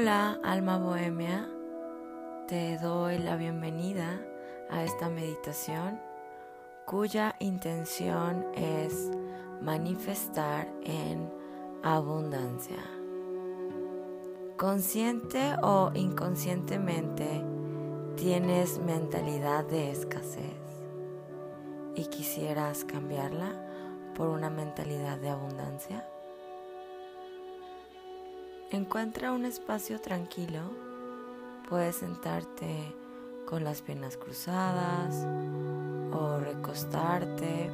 Hola, alma bohemia. Te doy la bienvenida a esta meditación cuya intención es manifestar en abundancia. Consciente o inconscientemente tienes mentalidad de escasez y quisieras cambiarla por una mentalidad de abundancia. Encuentra un espacio tranquilo. Puedes sentarte con las piernas cruzadas o recostarte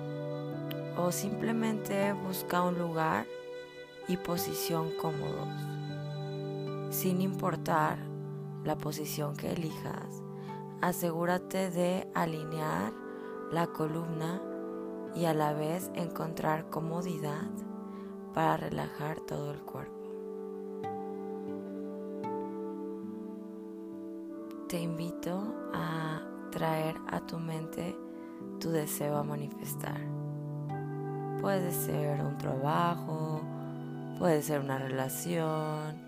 o simplemente busca un lugar y posición cómodos. Sin importar la posición que elijas, asegúrate de alinear la columna y a la vez encontrar comodidad para relajar todo el cuerpo. Te invito a traer a tu mente tu deseo a manifestar. Puede ser un trabajo, puede ser una relación,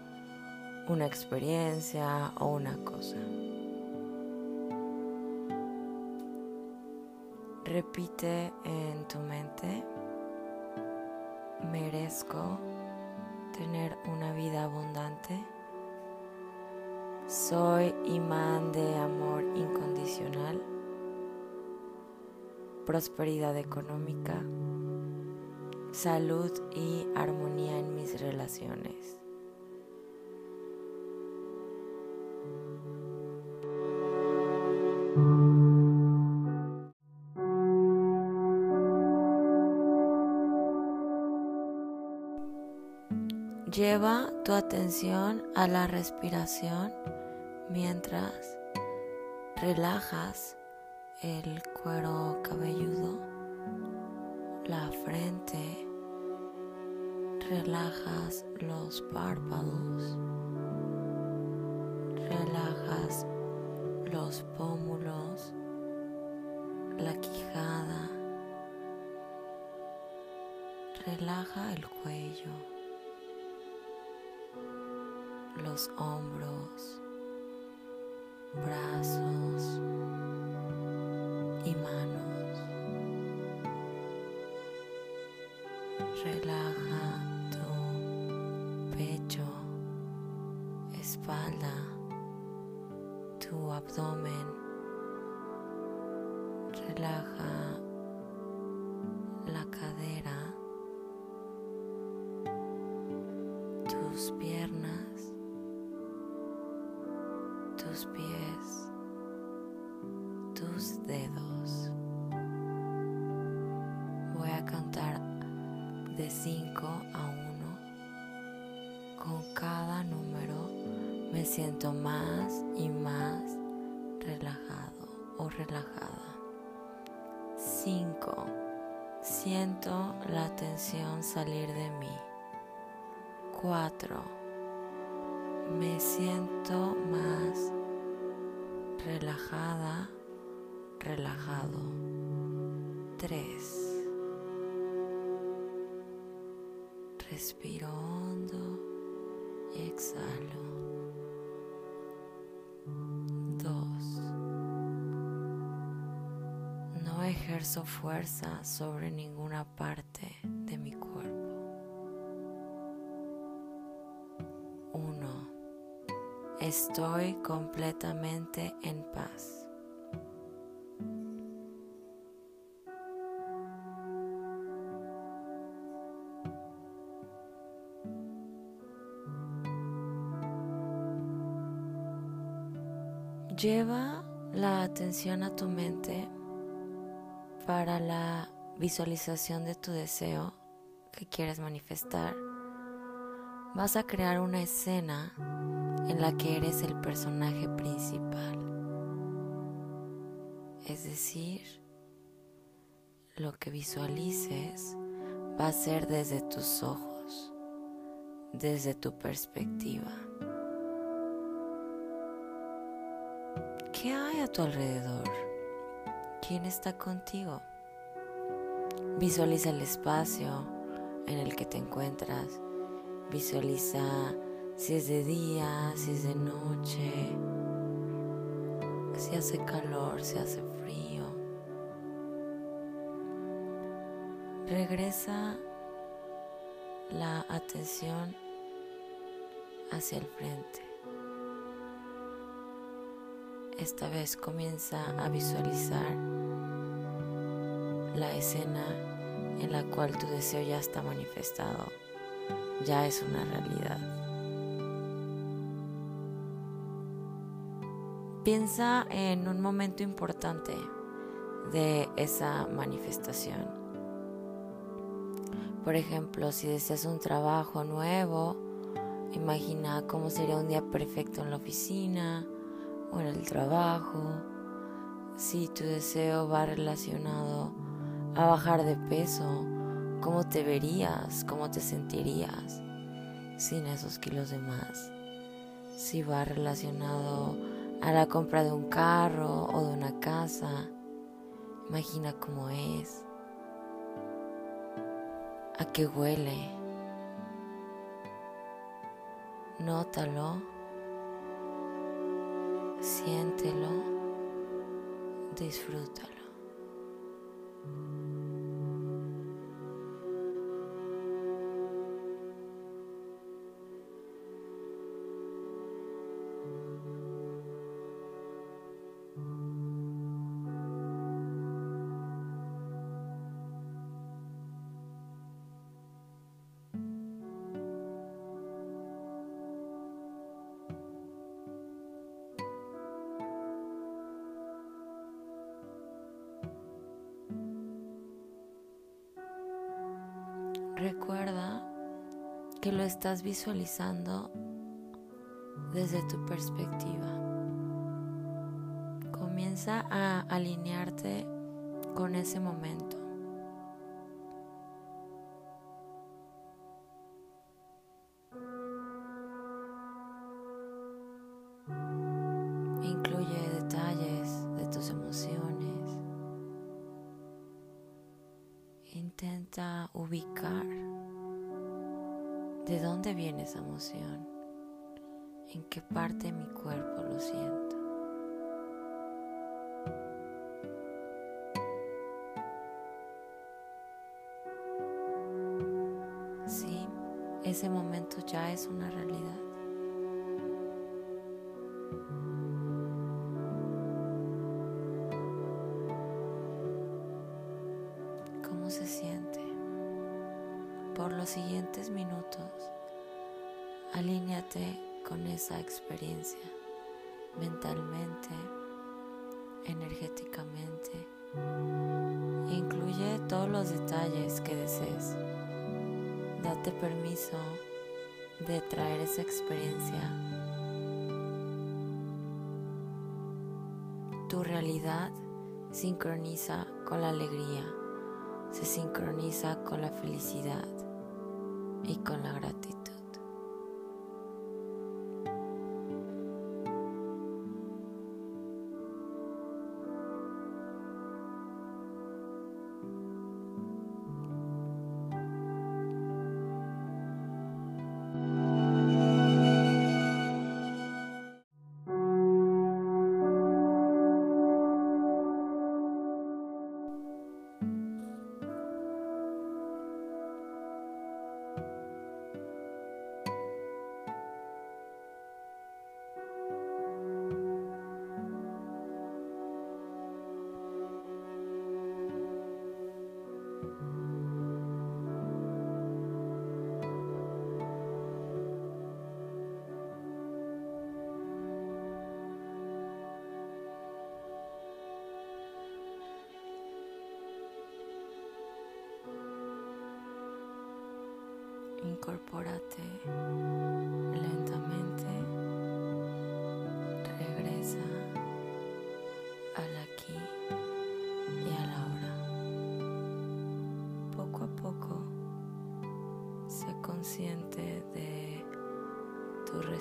una experiencia o una cosa. Repite en tu mente, merezco tener una vida abundante soy imán de amor incondicional, prosperidad económica, salud y armonía en mis relaciones. Atención a la respiración mientras relajas el cuero cabelludo, la frente, relajas los párpados, relajas los pómulos, la quijada, relaja el cuello los hombros, brazos y manos. Relaja tu pecho, espalda, tu abdomen. Dedos. Voy a contar de 5 a 1. Con cada número me siento más y más relajado o relajada. 5. Siento la tensión salir de mí. 4 me siento más relajada, relajado. 3. Respiro hondo y exhalo. 2. No ejerzo fuerza sobre ninguna parte de mi cuerpo. Estoy completamente en Lleva la atención a tu mente para la visualización de tu deseo que quieres manifestar. Vas a crear una escena en la que eres el personaje principal. Es decir, lo que visualices va a ser desde tus ojos, desde tu perspectiva. ¿Qué hay a tu alrededor? ¿Quién está contigo? Visualiza el espacio en el que te encuentras. Visualiza si es de día, si es de noche, si hace calor, si hace frío. Regresa la atención hacia el frente. Esta vez comienza a visualizar la escena en la cual tu deseo ya está manifestado, ya es una realidad. Piensa en un momento importante de esa manifestación. Por ejemplo, si deseas un trabajo nuevo, imagina cómo sería un día perfecto en la oficina o en el trabajo. Si tu deseo va relacionado a bajar de peso, cómo te verías, cómo te sentirías sin esos kilos de más. Si va relacionado a la compra de un carro o de una casa, imagina cómo es a qué huele. Nótalo, siéntelo, disfrútalo. Que lo estás visualizando desde tu perspectiva. Comienza a alinearte con ese momento. Incluye detalles de tus emociones. Intenta ubicar de dónde viene esa emoción, en qué parte de mi cuerpo lo siento. Sí, ese momento ya es una realidad. De traer esa experiencia. Tu realidad sincroniza con la alegría, se sincroniza con la felicidad y con la gratitud.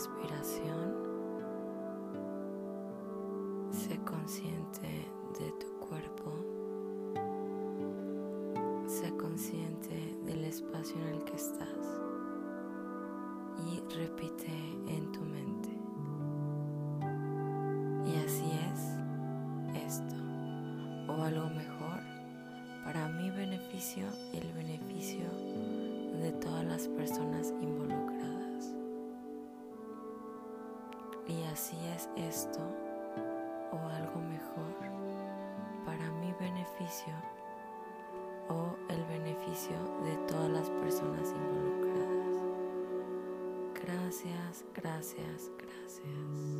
Respiración. Sé consciente de tu cuerpo. Sé consciente del espacio en el que estás. y repite en tu mente. Y así es esto, o algo mejor, para mi beneficio y el beneficio de todas las personas involucradas. Es esto, o algo mejor, para mi beneficio o el beneficio de todas las personas involucradas. Gracias, gracias, gracias.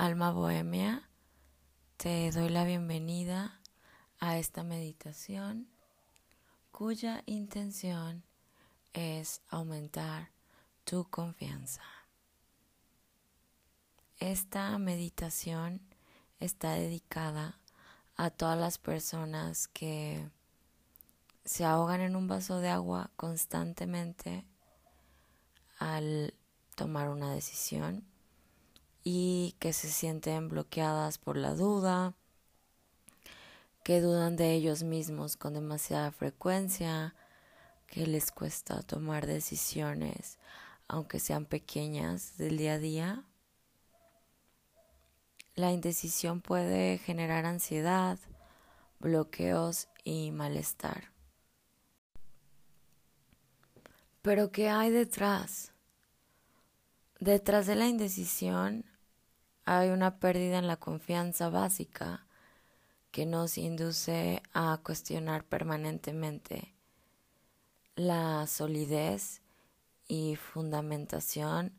Alma bohemia, te doy la bienvenida a esta meditación cuya intención es aumentar tu confianza. Esta meditación está dedicada a todas las personas que se ahogan en un vaso de agua constantemente al tomar una decisión y que se sienten bloqueadas por la duda, que dudan de ellos mismos con demasiada frecuencia, que les cuesta tomar decisiones, aunque sean pequeñas, del día a día. La indecisión puede generar ansiedad, bloqueos y malestar. Pero ¿qué hay detrás? Detrás de la indecisión hay una pérdida en la confianza básica que nos induce a cuestionar permanentemente la solidez y fundamentación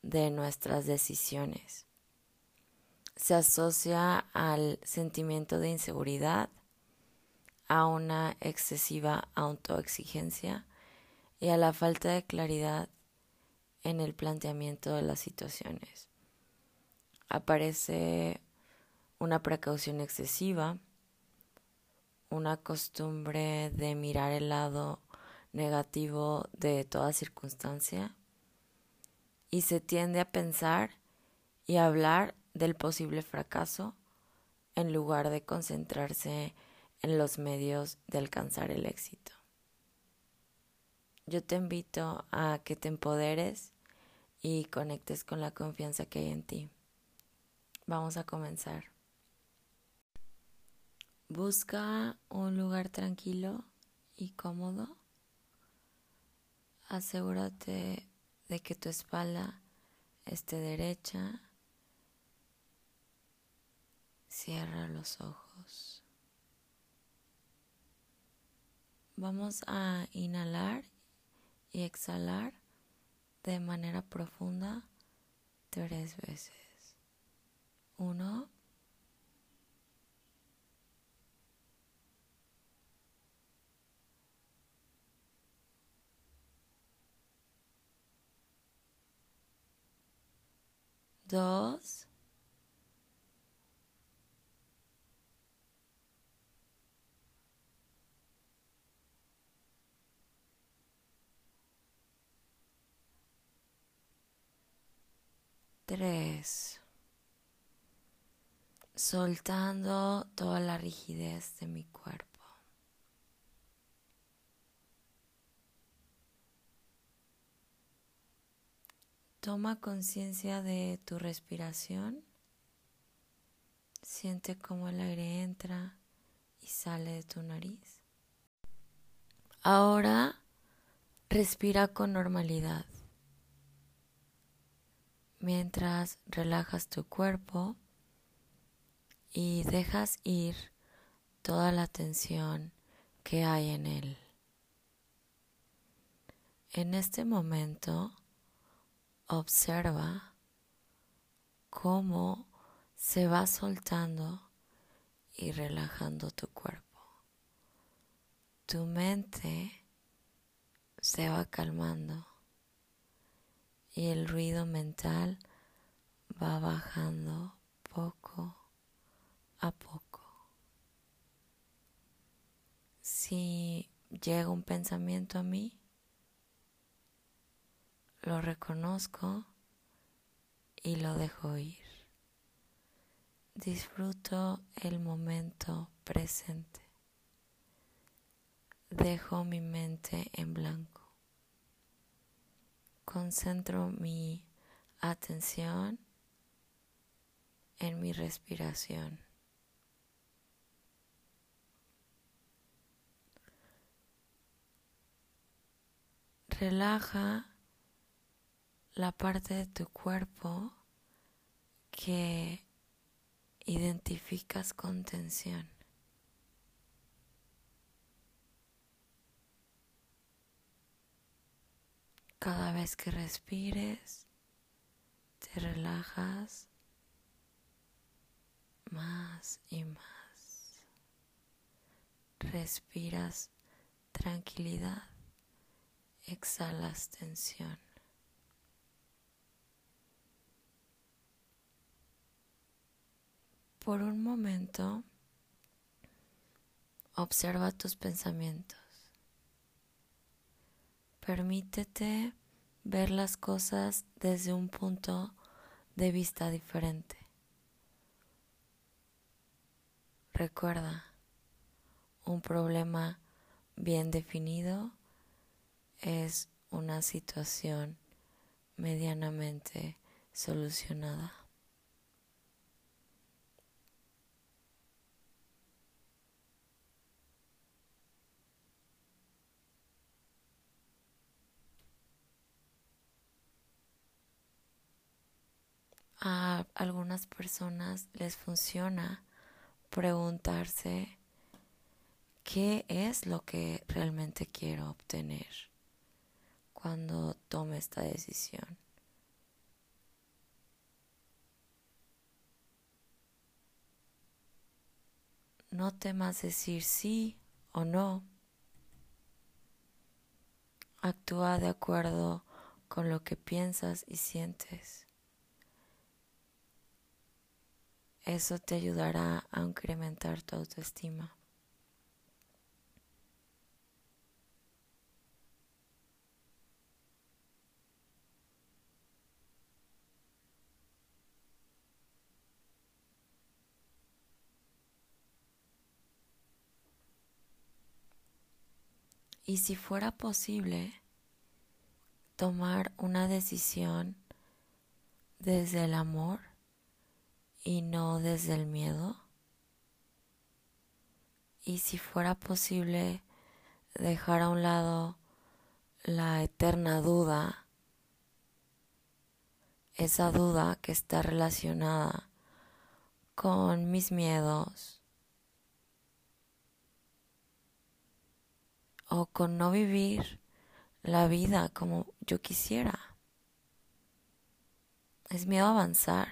de nuestras decisiones. Se asocia al sentimiento de inseguridad, a una excesiva autoexigencia y a la falta de claridad en el planteamiento de las situaciones. Aparece una precaución excesiva, una costumbre de mirar el lado negativo de toda circunstancia y se tiende a pensar y hablar del posible fracaso en lugar de concentrarse en los medios de alcanzar el éxito. Yo te invito a que te empoderes y conectes con la confianza que hay en ti. Vamos a comenzar. Busca un lugar tranquilo y cómodo. Asegúrate de que tu espalda esté derecha. Cierra los ojos. Vamos a inhalar y exhalar de manera profunda tres veces. Uno. Dos. Tres. Soltando toda la rigidez de mi cuerpo. Toma conciencia de tu respiración. Siente cómo el aire entra y sale de tu nariz. Ahora respira con normalidad mientras relajas tu cuerpo y dejas ir toda la tensión que hay en él. En este momento observa cómo se va soltando y relajando tu cuerpo. Tu mente se va calmando y el ruido mental va bajando poco a poco. Si llega un pensamiento a mí, lo reconozco y lo dejo ir. Disfruto el momento presente. Dejo mi mente en blanco concentro mi atención en mi respiración. Relaja la parte de tu cuerpo que identificas con tensión. Cada vez que respires, te relajas más y más. Respiras tranquilidad, exhalas tensión. Por un momento, observa tus pensamientos. Permítete ver las cosas desde un punto de vista diferente. Recuerda, un problema bien definido es una situación medianamente solucionada. a algunas personas les funciona preguntarse qué es lo que realmente quiero obtener cuando tome esta decisión. No temas decir sí o no. Actúa de acuerdo con lo que piensas y sientes. Eso te ayudará a incrementar tu autoestima. Y si fuera posible, tomar una decisión desde el amor y no desde el miedo. Y si fuera posible, dejar a un lado la eterna duda, esa duda que está relacionada con mis miedos, o con no vivir la vida como yo quisiera. Es miedo avanzar.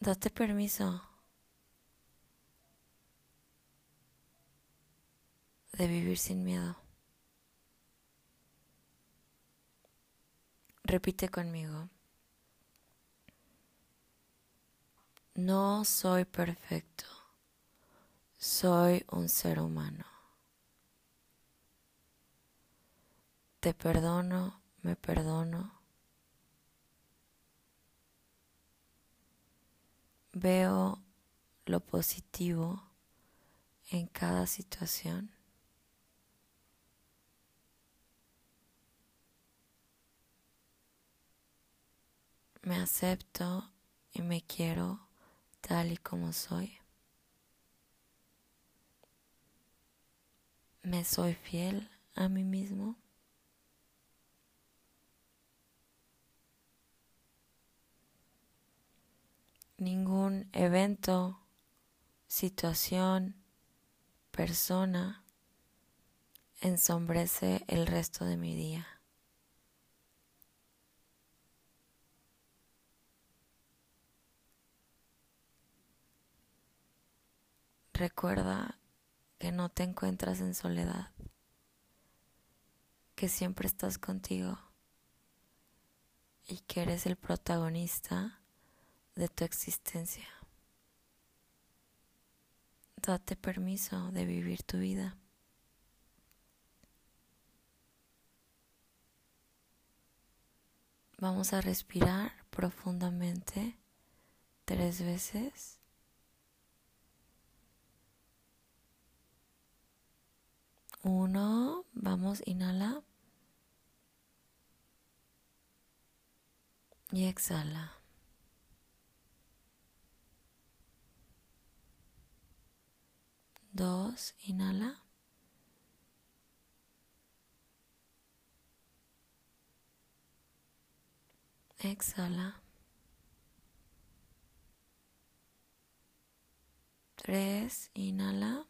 Date permiso de vivir sin miedo. Repite conmigo. No soy perfecto. Soy un ser humano. Te perdono, me perdono. Veo lo positivo en cada situación. Me acepto y me quiero tal y como soy. ¿Me soy fiel a mí mismo? Ningún evento, situación, persona ensombrece el resto de mi día. Recuerda que no te encuentras en soledad, que siempre estás contigo y que eres el protagonista de tu existencia. Date permiso de vivir tu vida. Vamos a respirar profundamente tres veces. Uno, vamos, inhala. Y exhala. Dos, inhala. Exhala. Tres, inhala.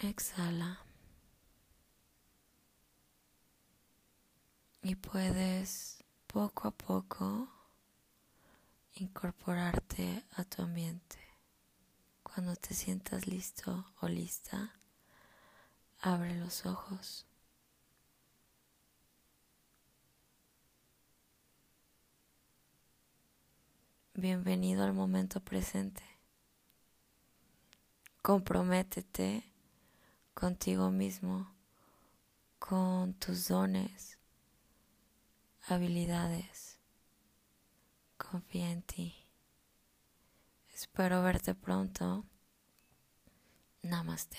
Exhala. Y puedes poco a poco incorporarte a tu ambiente. Cuando te sientas listo o lista, abre los ojos. Bienvenido al momento presente. Comprométete contigo mismo, con tus dones, habilidades. Confía en ti. Espero verte pronto. Namaste.